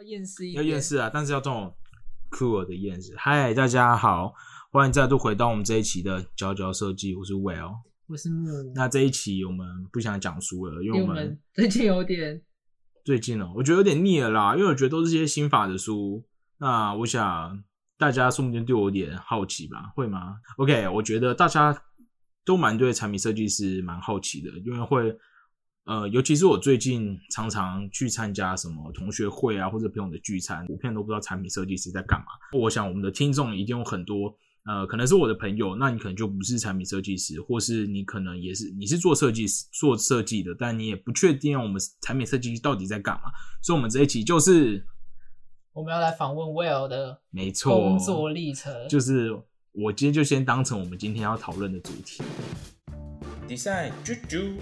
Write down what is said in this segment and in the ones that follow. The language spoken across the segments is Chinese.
要厌世一要点，厌世啊，但是要这种 cool 的厌世。嗨，大家好，欢迎再度回到我们这一期的佼佼设计，我是 Will。我是木，那这一期我们不想讲书了，因因为我们 最近有点最近哦，我觉得有点腻了啦，因为我觉得都是些新法的书。那我想大家说不定对我有点好奇吧？会吗？OK，我觉得大家都蛮对产品设计师蛮好奇的，因为会呃，尤其是我最近常常去参加什么同学会啊，或者朋友的聚餐，普遍都不知道产品设计师在干嘛。我想我们的听众一定有很多。呃，可能是我的朋友，那你可能就不是产品设计师，或是你可能也是你是做设计师做设计的，但你也不确定我们产品设计师到底在干嘛。所以，我们这一期就是我们要来访问 Will 的没错，工作历程，就是我今天就先当成我们今天要讨论的主题。Design 啾啾，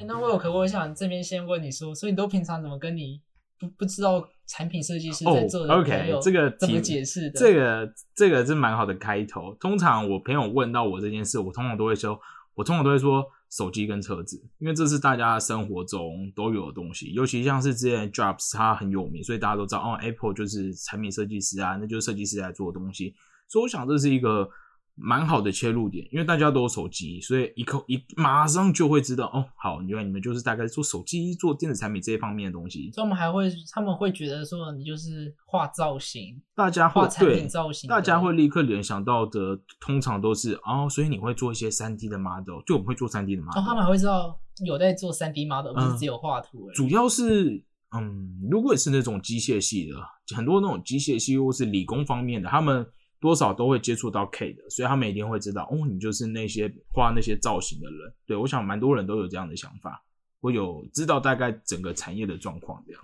诶那 Will 可我想这边先问你说，所以你都平常怎么跟你不不知道产品设计师在做，OK，友这个怎么解释的？这个这个是蛮好的开头。通常我朋友问到我这件事，我通常都会说，我通常都会说手机跟车子，因为这是大家生活中都有的东西。尤其像是之前 Jobs 它很有名，所以大家都知道哦，Apple 就是产品设计师啊，那就是设计师在做的东西。所以我想这是一个蛮好的切入点，因为大家都有手机，所以一口一马上就会知道哦，好，原来你们就是大概做手机、做电子产品这一方面的东西。所以我们还会，他们会觉得说你就是画造型，大家会画产对品造型，大家会立刻联想到的，通常都是哦，所以你会做一些三 D 的 model，就我们会做三 D 的 model，、哦，他们还会知道有在做三 D model，不是只有画图而已。主要是嗯，如果是那种机械系的，很多那种机械系或是理工方面的，他们多少都会接触到 K 的，所以他们一定会知道哦，你就是那些画那些造型的人。对我想蛮多人都有这样的想法，我有知道大概整个产业的状况这样。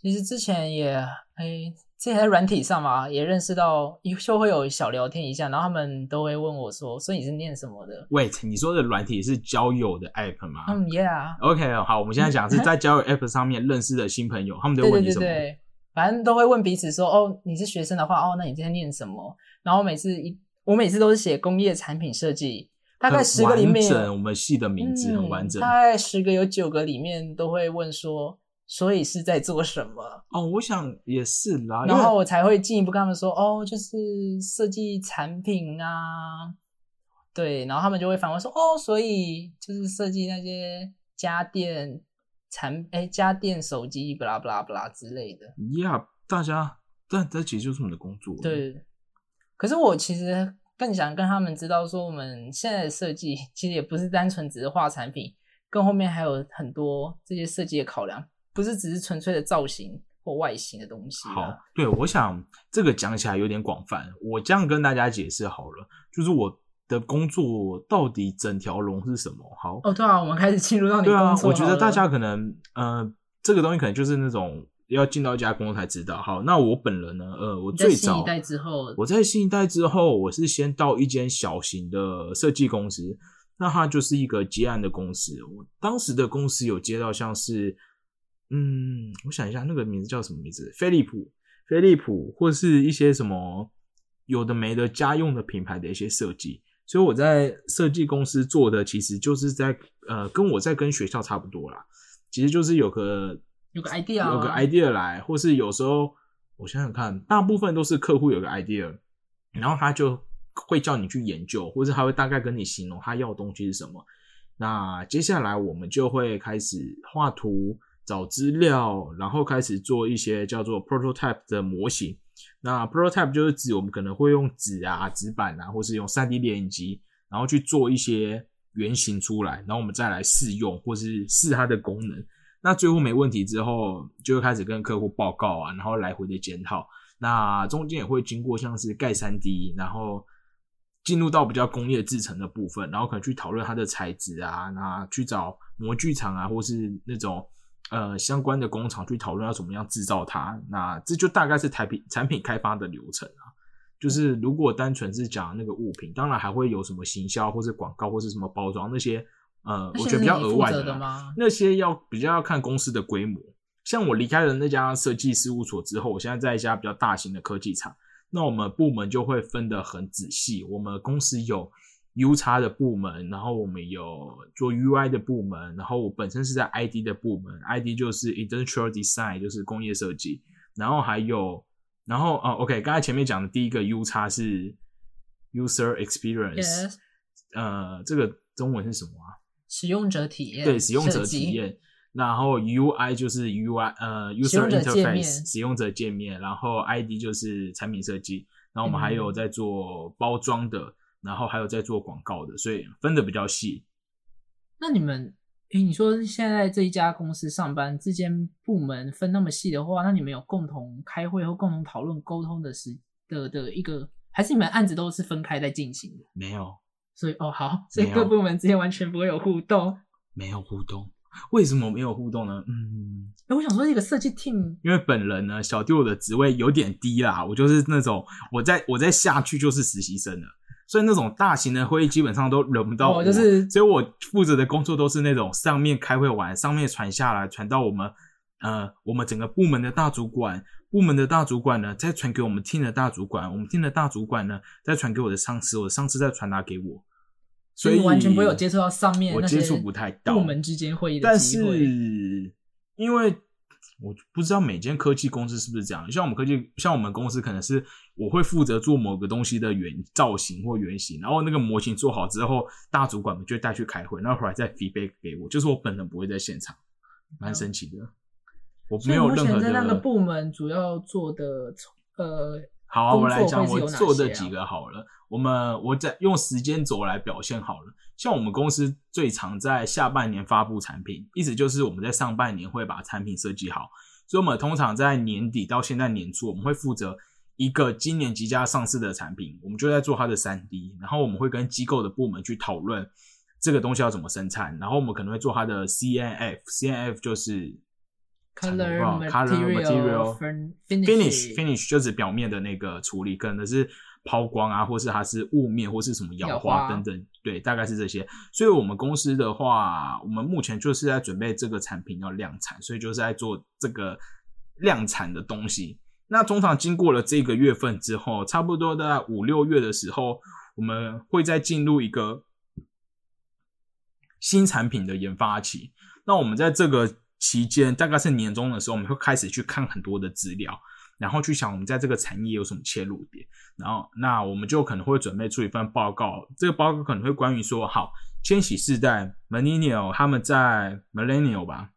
其实之前也，哎，之前在软体上嘛，也认识到，就会有小聊天一下，然后他们都会问我说，所以你是念什么的？Wait，你说的软体是交友的 app 吗？嗯，Yeah，OK，好，我们现在讲是在交友 App 上面认识的新朋友，他们都问你什么？对对对，反正都会问彼此说，哦，你是学生的话，哦，那你今天念什么？然后每次一，我每次都是写工业产品设计，大概十个里面，完整，我们系的名字很完整。嗯大概十个有九个里面都会问说，所以是在做什么？哦，我想也是啦。然后我才会进一步跟他们说，哦，就是设计产品啊，对，然后他们就会反问说，哦，所以就是设计那些家电产，哎，家电、手机，巴拉巴拉巴拉之类的。呀，大家，但这其实就是我们的工作。，对，可是我其实更想跟他们知道说，我们现在的设计其实也不是单纯只是画产品，更后面还有很多这些设计的考量，不是只是纯粹的造型或外形的东西、啊。好，对，我想这个讲起来有点广泛，我这样跟大家解释好了，就是我的工作到底整条龙是什么？好，哦，对啊，我们开始进入到你对啊工，作我觉得大家可能呃，这个东西可能就是那种要进到一家公司才知道。好，那我本人呢，呃，我最早新一代之后，我在新一代之后，我是先到一间小型的设计公司，那它就是一个接案的公司。我当时的公司有接到像是，嗯，我想一下，那个名字叫什么名字？飞利浦，飞利浦，或是一些什么有的没的家用的品牌的一些设计。所以我在设计公司做的，其实就是在呃，跟我在跟学校差不多啦。其实就是有个有个 idea，啊有个 idea 来，或是有时候我想想看，大部分都是客户有个 idea，然后他就会叫你去研究，或者他会大概跟你形容他要的东西是什么。那接下来我们就会开始画图、找资料，然后开始做一些叫做 prototype 的模型。那 prototype 就是指我们可能会用纸啊、纸板啊，或是用 3D 列印机，然后去做一些原型出来，然后我们再来试用或是试它的功能。那最后没问题之后，就会开始跟客户报告啊，然后来回的检讨。那中间也会经过像是盖三 D，然后进入到比较工业制成的部分，然后可能去讨论它的材质啊，那去找模具厂啊，或是那种呃相关的工厂去讨论要怎么样制造它。那这就大概是产品产品开发的流程啊。就是如果单纯是讲那个物品，当然还会有什么行销或是广告或是什么包装那些，呃，我觉得比较额外的？那些要比较要看公司的规模。像我离开了那家设计事务所之后，我现在在一家比较大型的科技厂，那我们部门就会分得很仔细。我们公司有 U 叉的部门，然后我们有做 UI 的部门，然后我本身是在 ID 的部门，ID 就是 Industrial Design，就是工业设计，然后还有，然后哦，OK，刚才前面讲的第一个 U 叉是 User Experience，Yes 呃，这个中文是什么啊？使用者体验，对，使用者体。验。然后 UI 就是 UI，呃，User Interface，使用者界面。然后 ID 就是产品设计。然后我们还有嗯在做包装的，然后还有在做广告的，所以分的比较细。那你们，诶，你说现在这一家公司上班之间部门分那么细的话，那你们有共同开会或共同讨论沟通的时的的一个，还是你们案子都是分开在进行的？没有，所以哦好，所以各部门之间完全不会有互动。没有互动。为什么没有互动呢？嗯，诶我想说，一个设计 team 因为本人呢，小弟我的职位有点低啦，我就是那种我在我在下去就是实习生了，所以那种大型的会议基本上都轮不到我，哦就是所以我负责的工作都是那种上面开会完，上面传下来，传到我们呃我们整个部门的大主管，部门的大主管呢再传给我们 team 的大主管，我们 team 的大主管呢再传给我的上司，我的上司再传达给我，所以完全不会有接触到上面我接触不太到部门之间会议的但机会。是因为我不知道每间科技公司是不是这样，像我们科技，像我们公司可能是我会负责做某个东西的原造型或原型，然后那个模型做好之后，大主管们就会带去开会，然后回来再 feedback 给我，就是我本人不会在现场，蛮神奇的。我没有任何前在那个部门主要做的呃，好、啊，我来讲我做的几个好了。我们我在用时间轴来表现好了。像我们公司最常在下半年发布产品，意思就是我们在上半年会把产品设计好，所以我们通常在年底到现在年初，我们会负责一个今年即将上市的产品，我们就在做它的三 D，然后我们会跟机构的部门去讨论这个东西要怎么生产，然后我们可能会做它的 CNF，CNF 就是 color material finish finish 就指表面的那个处理，可能是抛光啊，或是它是雾面，或是什么氧化等等，对，大概是这些。所以我们公司的话，我们目前就是在准备这个产品要量产，所以就是在做这个量产的东西。那通常经过了这个月份之后，差不多在五六月的时候，我们会再进入一个新产品的研发期。那我们在这个期间，大概是年终的时候，我们会开始去看很多的资料，然后去想我们在这个产业有什么切入点。然后，那我们就可能会准备出一份报告，这个报告可能会关于说，好，千禧世代 Millennial 他们在 Millennial 吧，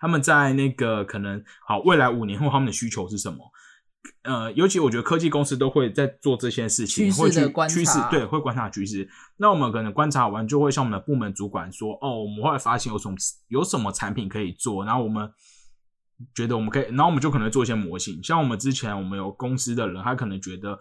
他们在那个可能好未来五年后他们的需求是什么？呃，尤其我觉得科技公司都会在做这些事情，会去趋势对，会观察趋势。那我们可能观察完，就会向我们的部门主管说，哦，我们后来发现有什么有什么产品可以做，然后我们觉得我们可以，然后我们就可能做一些模型。像我们之前我们有公司的人，他可能觉得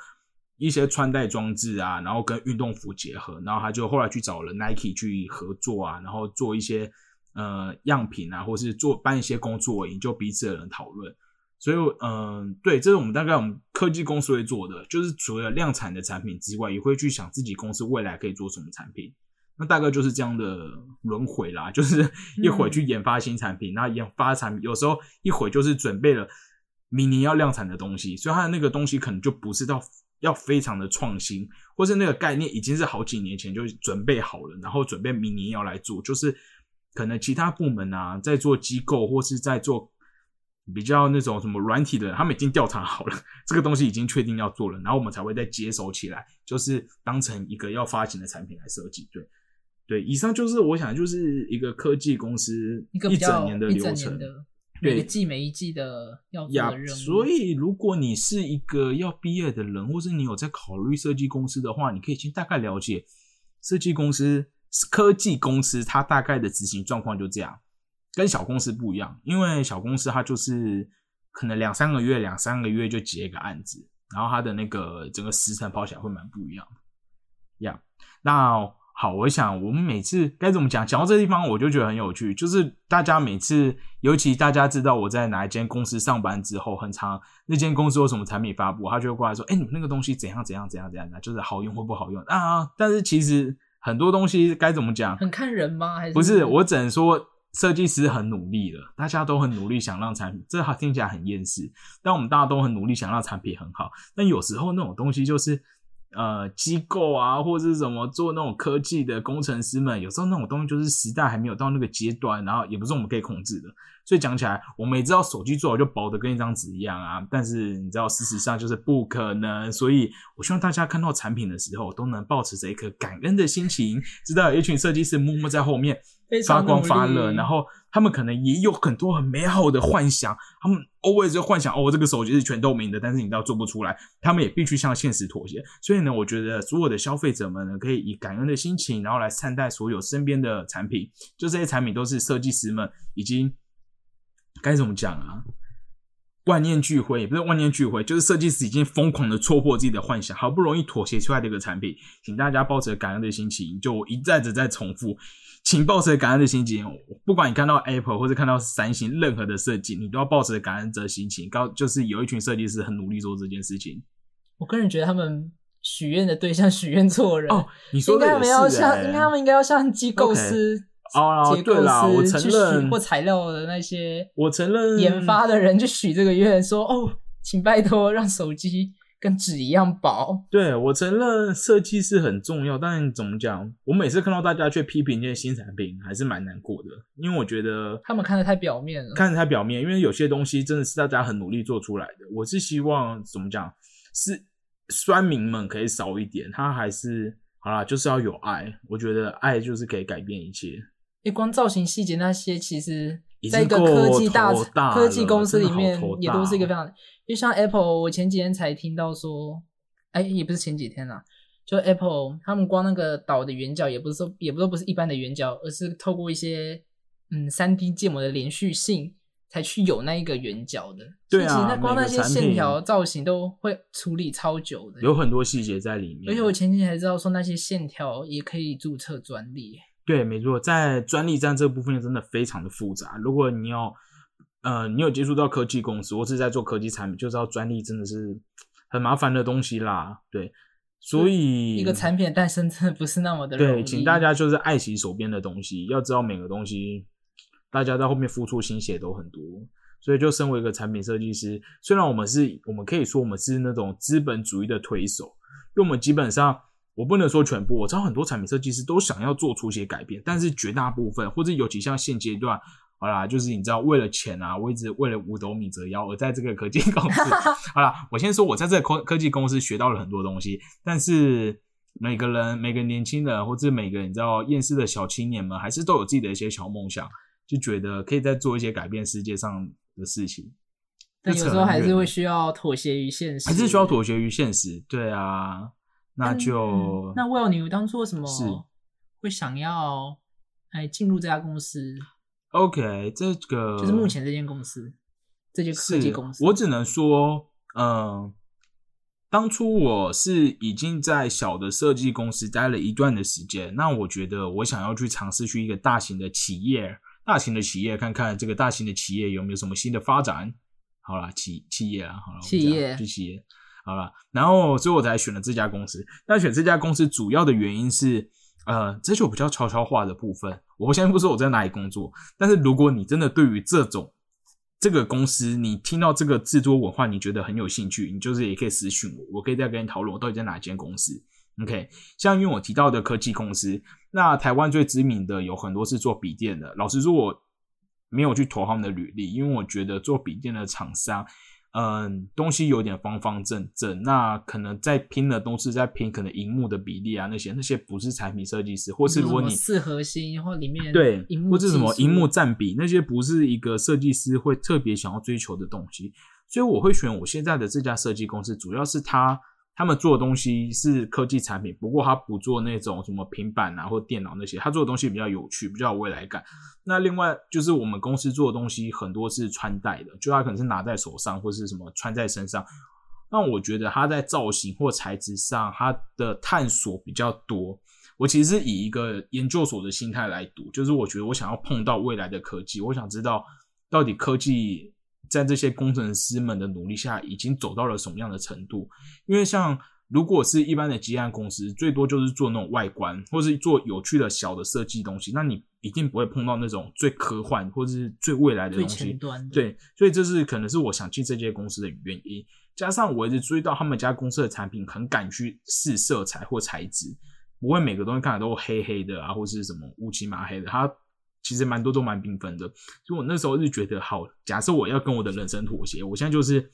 一些穿戴装置啊，然后跟运动服结合，然后他就后来去找了 Nike 去合作啊，然后做一些呃样品啊，或是做办一些工作营，就彼此的人讨论。所以，嗯、对，这是我们大概我们科技公司会做的，就是除了量产的产品之外，也会去想自己公司未来可以做什么产品。那大概就是这样的轮回啦，就是 一会去研发新产品，那、研发产品有时候一会就是准备了明年要量产的东西，所以它的那个东西可能就不是到要非常的创新，或是那个概念已经是好几年前就准备好了，然后准备明年要来做，就是可能其他部门啊在做机构或是在做比较那种什么软体的人，他们已经调查好了，这个东西已经确定要做了，然后我们才会再接手起来，就是当成一个要发行的产品来设计。对，对，以上就是我想就是一个科技公司一整年的流程。对每个季每一季的要做的任务。所以如果你是一个要毕业的人，或是你有在考虑设计公司的话，你可以先大概了解设计公司、科技公司它大概的执行状况就这样，跟小公司不一样，因为小公司它就是可能两三个月、两三个月就结一个案子，然后它的那个整个时程跑起来会蛮不一样的。呀、那好，我想我们每次该怎么讲？讲到这地方，我就觉得很有趣，就是大家每次，尤其大家知道我在哪一间公司上班之后，很长那间公司有什么产品发布，他就会过来说：“哎、你们那个东西怎样怎样怎样怎样的，就是好用或不好用啊？”但是其实很多东西该怎么讲？很看人吗？还是不是，我只能说设计师很努力了，大家都很努力想让产品，这听起来很厌世，但我们大家都很努力想让产品很好。但有时候那种东西就是呃机构啊，或者是什么做那种科技的工程师们，有时候那种东西就是时代还没有到那个阶段，然后也不是我们可以控制的。所以讲起来，我们也知道手机做好就薄的跟一张纸一样啊，但是你知道事实上就是不可能。所以我希望大家看到产品的时候，都能保持着一颗感恩的心情，知道有一群设计师默默在后面发光发热，然后他们可能也有很多很美好的幻想，他们 always 就幻想哦，这个手机是全透明的，但是你知道做不出来，他们也必须向现实妥协。所以呢，我觉得所有的消费者们呢，可以以感恩的心情，然后来善待所有身边的产品，就这些产品都是设计师们已经。该怎么讲啊？万念俱灰，也不是万念俱灰，就是设计师已经疯狂的戳破自己的幻想，好不容易妥协出来的一个产品，请大家抱着感恩的心情，就一再的在重复，请抱持感恩的心情，不管你看到 Apple 或者看到三星任何的设计，你都要抱持感恩的心情。高就是有一群设计师很努力做这件事情。我个人觉得他们许愿的对象许愿错人哦，你说的应该要像，应该他们应该要向机构师。哦，对啦，我承认或材料的那些，我承认研发的人去许这个愿，说哦，请拜托让手机跟纸一样薄。对我承认设计是很重要，但怎么讲？我每次看到大家去批评这些新产品，还是蛮难过的，因为我觉得他们看的太表面了，看的太表面。因为有些东西真的是大家很努力做出来的。我是希望怎么讲，是酸民们可以少一点，他还是好啦，就是要有爱。我觉得爱就是可以改变一切。一光造型细节那些，其实在一个科技大科技公司里面，也都是一个非常。就像 Apple，我前几天才听到说，哎，也不是前几天啦，就 Apple 他们光那个岛的圆角，也不是说，也不都不是一般的圆角，而是透过一些嗯三 D 建模的连续性，才去有那一个圆角的。对啊，那光那些线条造型都会处理超久的，有很多细节在里面。而且我前几天才知道说，那些线条也可以注册专利。对，没错，在专利战这部分真的非常的复杂。如果你要，呃，你有接触到科技公司或是在做科技产品，就知道专利真的是很麻烦的东西啦。对，所以一个产品诞生真的不是那么的对，请大家就是爱惜手边的东西，要知道每个东西，大家在后面付出心血都很多。所以，就身为一个产品设计师，虽然我们是我们可以说我们是那种资本主义的推手，因为我们基本上。我不能说全部，我知道很多产品设计师都想要做出一些改变，但是绝大部分或者尤其像现阶段，好啦，就是你知道为了钱啊，我一直为了五斗米折腰，而在这个科技公司，好啦，我先说我在这个科科技公司学到了很多东西，但是每个人每个年轻人或者每个你知道厌世的小青年们，还是都有自己的一些小梦想，就觉得可以再做一些改变世界上的事情，但有时候还是会需要妥协于现实，还是需要妥协于现实，对啊。那就那 Will，你当初为什么会想要哎进入这家公司？OK，这个就是目前这间公司，这间科技公司。我只能说，嗯，当初我是已经在小的设计公司待了一段的时间，那我觉得我想要去尝试去一个大型的企业，大型的企业看看这个大型的企业有没有什么新的发展。好了，企企业啊，好了，企业，企业。好了，然后所以我才选了这家公司。那选这家公司主要的原因是，呃，这就比较悄悄话的部分。我先不说我在哪里工作，但是如果你真的对于这种这个公司，你听到这个制作文化，你觉得很有兴趣，你就是也可以私讯我，我可以再跟你讨论我到底在哪一间公司。OK，像因为我提到的科技公司，那台湾最知名的有很多是做笔电的。老实说，我没有去投他们的履历，因为我觉得做笔电的厂商。嗯，东西有点方方正正，那可能在拼的东西在拼可能荧幕的比例啊，那些那些不是产品设计师，或是如果你四核心或里面对，或者什么荧幕占比，那些不是一个设计师会特别想要追求的东西，所以我会选我现在的这家设计公司，主要是它。他们做的东西是科技产品，不过他不做那种什么平板啊或电脑那些，他做的东西比较有趣，比较有未来感。那另外就是我们公司做的东西很多是穿戴的，就他可能是拿在手上或是什么穿在身上。那我觉得他在造型或材质上，他的探索比较多。我其实是以一个研究所的心态来读，就是我觉得我想要碰到未来的科技，我想知道到底科技。在这些工程师们的努力下，已经走到了什么样的程度？因为像如果是一般的基案公司，最多就是做那种外观，或是做有趣的小的设计东西，那你一定不会碰到那种最科幻或者是最未来的最东西前。端，对，所以这是可能是我想进这些公司的原因。加上我一直注意到他们家公司的产品很敢去试色彩或材质，不会每个东西看起来都黑黑的啊，或是什么乌漆麻黑的，它其实蛮多都蛮缤纷的。所以我那时候是觉得，好，假设我要跟我的人生妥协，我现在就是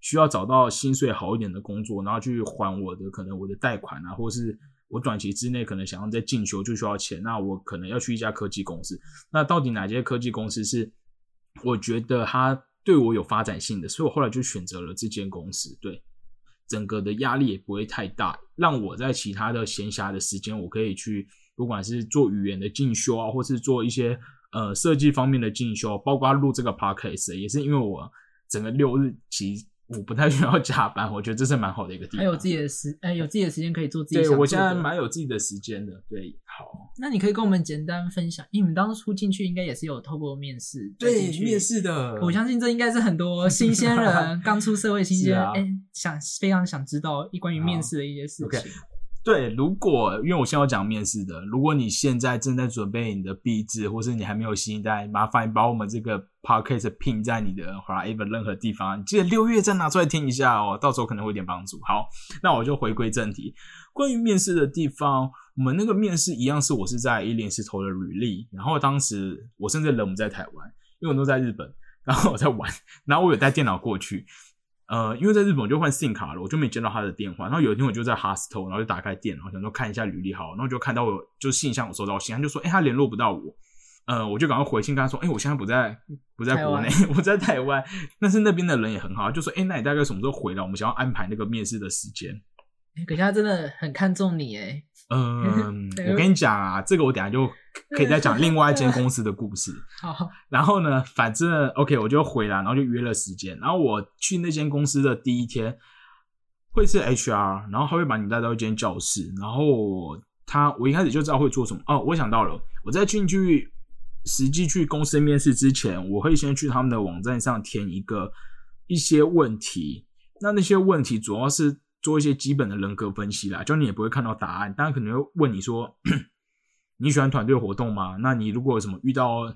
需要找到薪水好一点的工作，然后去还我的可能我的贷款啊，或是我短期之内可能想要再进修就需要钱，那我可能要去一家科技公司。那到底哪些科技公司是我觉得它对我有发展性的？所以我后来就选择了这间公司。对，整个的压力也不会太大，让我在其他的闲暇的时间，我可以去不管是做语言的进修啊，或是做一些呃设计方面的进修，包括录这个 podcast，也是因为我整个六日其实我不太需要 加班，我觉得这是蛮好的一个地方。还有自己的时，哎，有自己的时间可以做自己对。我现在蛮有自己的时间的。对，好，那你可以跟我们简单分享，因为你们当初进去应该也是有透过面试再进去试的我相信这应该是很多 新鲜人刚出社会新鲜人，哎、想非常想知道一关于面试的一些事情。对，如果因为我现在要讲面试的，如果你现在正在准备你的毕制，或是你还没有新一代，麻烦把我们这个 podcast 拼在你的 whatever 任何地方，你记得六月再拿出来听一下哦，到时候可能会有点帮助。好，那我就回归正题，关于面试的地方，我们那个面试一样是我是在一零四投的履历，然后当时我甚至人不在台湾，因为我都在日本，然后我在玩，然后我有带电脑过去，呃，因为在日本我就换 SIM 卡了，我就没接到他的电话。然后有一天我就在 hostel，然后就打开电脑，想说看一下履历好，然后就看到我就信箱我收到信，他就说，哎、他联络不到我，呃，我就赶快回信跟他说，哎、我现在不在不在国内，我在台湾。但是那边的人也很好，就说，哎、那你大概什么时候回来？我们想要安排那个面试的时间。哎可是他真的很看重你哎，嗯，我跟你讲啊，这个我等下就可以再讲另外一间公司的故事。好，然后呢，反正 OK，我就回来，然后就约了时间。然后我去那间公司的第一天会是 HR，然后他会把你带到一间教室，然后他我一开始就知道会做什么。哦，我想到了，我在进去实际去公司面试之前，我会先去他们的网站上填一个一些问题。那那些问题主要是做一些基本的人格分析啦，就你也不会看到答案，当然可能会问你说 你喜欢团队活动吗？那你如果有什么遇到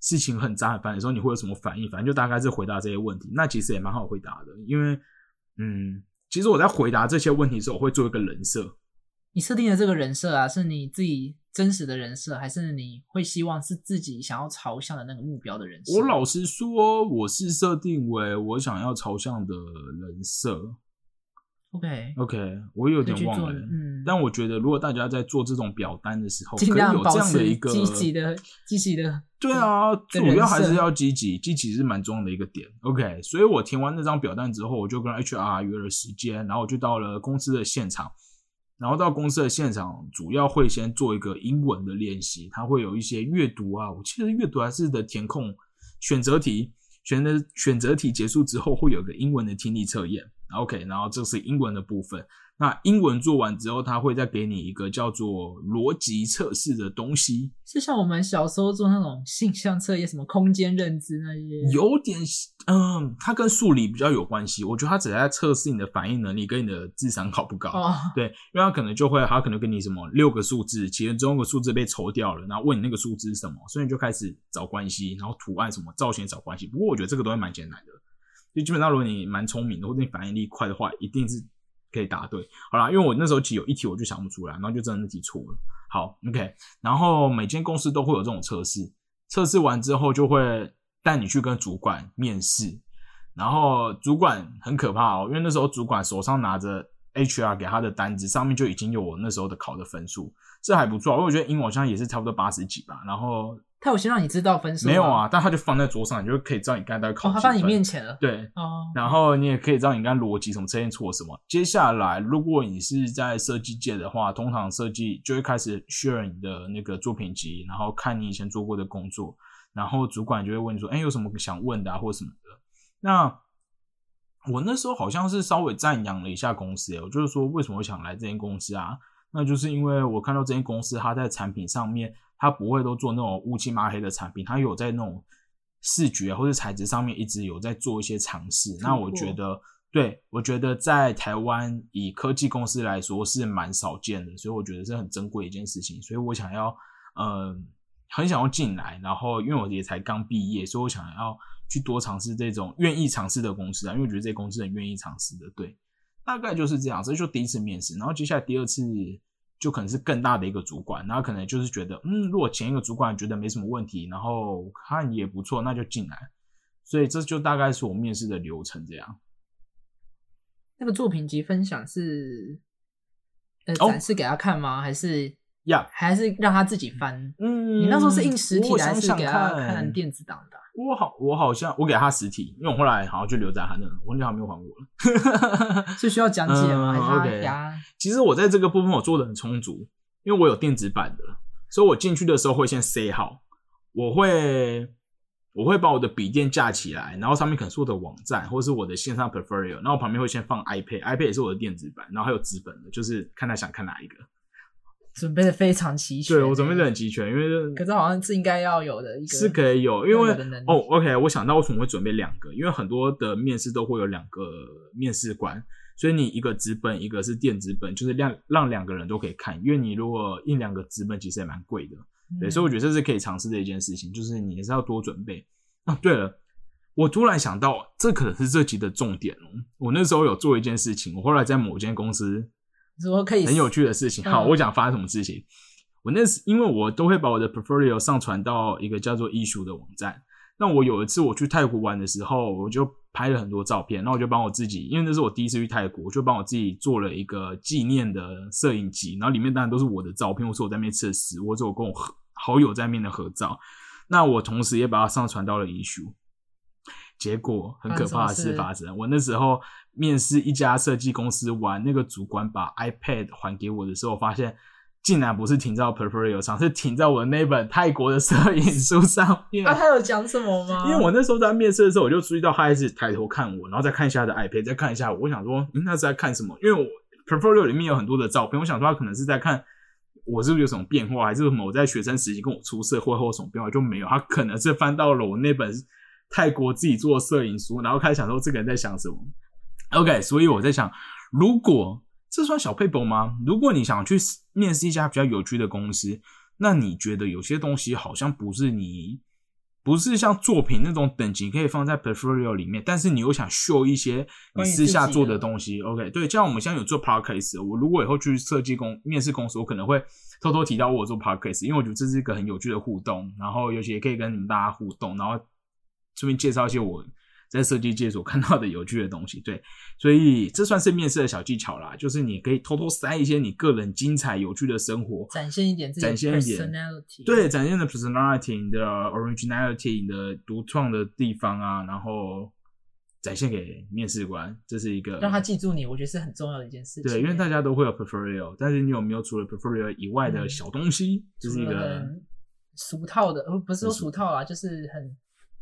事情很杂很烦的时候，你会有什么反应？反正就大概是回答这些问题。那其实也蛮好回答的，因为嗯，其实我在回答这些问题的时候，我会做一个人设。你设定的这个人设啊，是你自己真实的人设，还是你会希望是自己想要朝向的那个目标的人设？我老实说，我是设定为我想要朝向的人设。OK，OK，我有点忘了。嗯，但我觉得，如果大家在做这种表单的时候，可以尽量保有这样的持一个积极的、积极的，对啊，主要还是要积极，积极是蛮重要的一个点。OK，所以我填完那张表单之后，我就跟 HR 约了时间，然后我就到了公司的现场。然后到公司的现场，主要会先做一个英文的练习，它会有一些阅读啊，我记得阅读还是的填空选择题，选择选择题结束之后会有个英文的听力测验。OK，然后这是英文的部分。那英文做完之后，他会再给你一个叫做逻辑测试的东西，是像我们小时候做那种性向测验，什么空间认知那些，有点，嗯，它跟数理比较有关系。我觉得它只是在测试你的反应能力跟你的智商高不高。哦，对，因为它可能就会，它可能给你什么六个数字，其中一个数字被抽掉了，然后问你那个数字是什么，所以你就开始找关系，然后图案什么造型找关系。不过我觉得这个东西蛮简单的，就基本上如果你蛮聪明的或者你反应力快的话，一定是可以答对。好啦，因为我那时候其实有一题我就想不出来，然后就真的那题错了。好，OK，然后每间公司都会有这种测试，测试完之后就会带你去跟主管面试，然后主管很可怕哦，因为那时候主管手上拿着 HR 给他的单子，上面就已经有我那时候的考的分数，这还不错，因为我觉得英文好像也是差不多八十几吧，然后他有先让你知道分数吗没有啊，？但他就放在桌上，你就可以知道你刚才考哦，他放你面前了。对，哦，然后你也可以知道你刚刚逻辑什么测验错什么。接下来，如果你是在设计界的话，通常设计就会开始 share 你的那个作品集，然后看你以前做过的工作，然后主管就会问你说：“哎，有什么想问的啊，或什么的。”那我那时候好像是稍微赞扬了一下公司，我就是说为什么我想来这间公司啊？那就是因为我看到这间公司它在产品上面，它不会都做那种乌漆麻黑的产品，它有在那种视觉或者材质上面一直有在做一些尝试。那我觉得对我觉得在台湾以科技公司来说是蛮少见的，所以我觉得是很珍贵的一件事情。所以我想要，呃，很想要进来，然后因为我也才刚毕业，所以我想要去多尝试这种愿意尝试的公司啊，因为我觉得这些公司很愿意尝试的。对，大概就是这样，这就第一次面试，然后接下来第二次就可能是更大的一个主管，然后可能就是觉得，嗯，如果前一个主管觉得没什么问题，然后看也不错，那就进来。所以这就大概是我面试的流程这样。那个作品集分享是呃哦展示给他看吗？还是呀、还是让他自己翻？嗯，你那时候是印实体还是给他看看电子档的啊？我好，我好像我给他实体，因为我后来好像就留在他那，我很久还没有还我了。是需要讲解吗？嗯还是他 OK 牙？其实我在这个部分我做的很充足，因为我有电子版的，所以我进去的时候会先塞好，我会我会把我的笔电架起来，然后上面可能是我的网站或是我的线上 portfolio，然后我旁边会先放 iPad，iPad 也是我的电子版，然后还有纸本的，就是看他想看哪一个。准备的非常齐全。对我准备的很齐全，因为可是好像是应该要有的一个，是可以有，因为哦，OK，我想到为什么会准备两个，因为很多的面试都会有两个面试官，所以你一个纸本，一个是电子本，就是让让两个人都可以看。因为你如果印两个纸本，其实也蛮贵的，对，嗯所以我觉得这是可以尝试的一件事情，就是你还是要多准备。啊，对了，我突然想到，这可能是这集的重点哦。我那时候有做一件事情，我后来在某间公司说可以很有趣的事情。好，嗯我讲发生什么事情。我那时因为我都会把我的 portfolio 上传到一个叫做 issue 的网站。那我有一次我去泰国玩的时候，我就拍了很多照片，然后我就帮我自己，因为那是我第一次去泰国，我就帮我自己做了一个纪念的摄影集，然后里面当然都是我的照片，或是我在那边吃的食物，或者我跟我好友在那边的合照。那我同时也把它上传到了 issue。结果很可怕的事发生，我那时候面试一家设计公司玩，那个主管把 iPad 还给我的时候，发现竟然不是停在 portfolio 上，是停在我的那本泰国的摄影书上 面。啊，他有讲什么吗？因为我那时候在面试的时候，我就注意到他一直抬头看我，然后再看一下他的 iPad，再看一下我。我想说，嗯，他是在看什么？因为我 portfolio 里面有很多的照片，我想说他可能是在看我是不是有什么变化，还是什么我在学生时期跟我出社会后什么变化，就没有。他可能是翻到了我那本泰国自己做的摄影书，然后开始想说这个人在想什么。OK，所以我在想，如果这算小 paper 吗？如果你想去面试一家比较有趣的公司，那你觉得有些东西好像不是你不是像作品那种等级可以放在 portfolio 里面，但是你又想秀一些你私下做的东西。OK，对，像我们现在有做 podcast，我如果以后去设计公面试公司，我可能会偷偷提到我有做 podcast，因为我觉得这是一个很有趣的互动，然后尤其也可以跟你们大家互动，然后顺便介绍一些我。在设计界所看到的有趣的东西，对，所以这算是面试的小技巧啦，就是你可以偷偷塞一些你个人精彩有趣的生活，展现一点自己展现一点 personality，对，展现的 personality、你的 originality、你的独创的地方啊，然后展现给面试官，这是一个让他记住你，我觉得是很重要的一件事情。对，因为大家都会有 portfolio，但是你有没有除了 portfolio 以外的嗯小东西，就是一个俗套的，呃，不是说俗俗套啊，就是很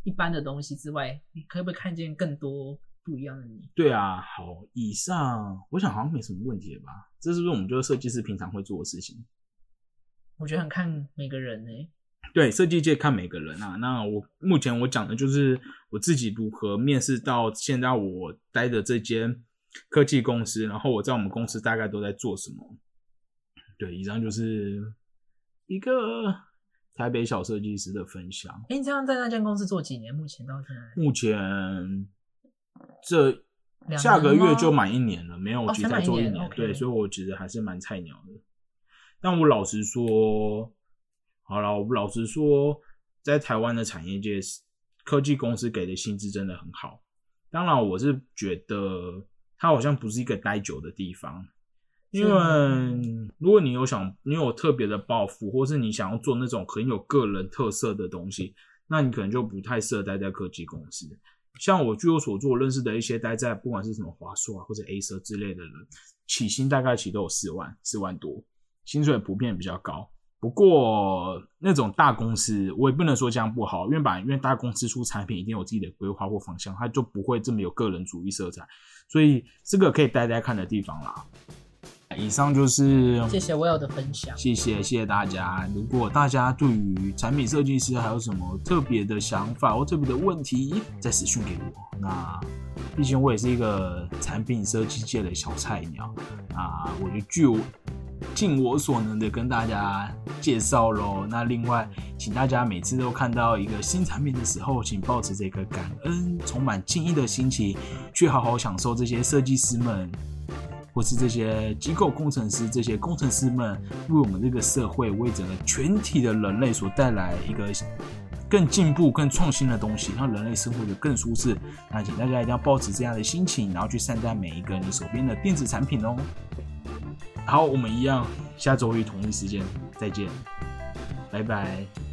一般的东西之外，你可不可以看见更多不一样的你？对啊。好，以上我想好像没什么问题了吧？这是不是我们就是设计师平常会做的事情？我觉得很看每个人呢、对，设计界看每个人啊。那我目前我讲的就是我自己如何面试到现在我待的这间科技公司，然后我在我们公司大概都在做什么。对，以上就是一个台北小设计师的分享。哎、你这样在那间公司做几年？目前到现在目前这两下个月就满一年了，没有，哦我其实才才满一年做一年，对，所以我其实还是蛮菜鸟的。但我老实说，好了，我老实说，在台湾的产业界，科技公司给的薪资真的很好。当然，我是觉得它好像不是一个待久的地方，因为如果你有想，你有特别的抱负，或是你想要做那种很有个人特色的东西，那你可能就不太适合待在科技公司。像我据我所知，我认识的一些待在不管是什么华硕啊或者 A 社之类的人，起薪大概起都有四万，四万多，薪水普遍比较高。不过那种大公司，我也不能说这样不好，因为把因为大公司出产品一定有自己的规划或方向，它就不会这么有个人主义色彩，所以这个可以待待看的地方啦。以上就是谢谢 Will 的分享。谢谢谢谢大家。如果大家对于产品设计师还有什么特别的想法或特别的问题，再私讯给我。那毕竟我也是一个产品设计界的小菜鸟啊，我就据我尽我所能的跟大家介绍喽。那另外，请大家每次都看到一个新产品的时候，请保持这个感恩、充满敬意的心情，去好好享受这些设计师们。或是这些机构工程师，这些工程师们为我们这个社会，为整个全体的人类所带来一个更进步、更创新的东西，让人类生活的更舒适。那请大家一定要保持这样的心情，然后去善待每一个你手边的电子产品哦。好，我们一样，下周一同一时间再见，拜拜。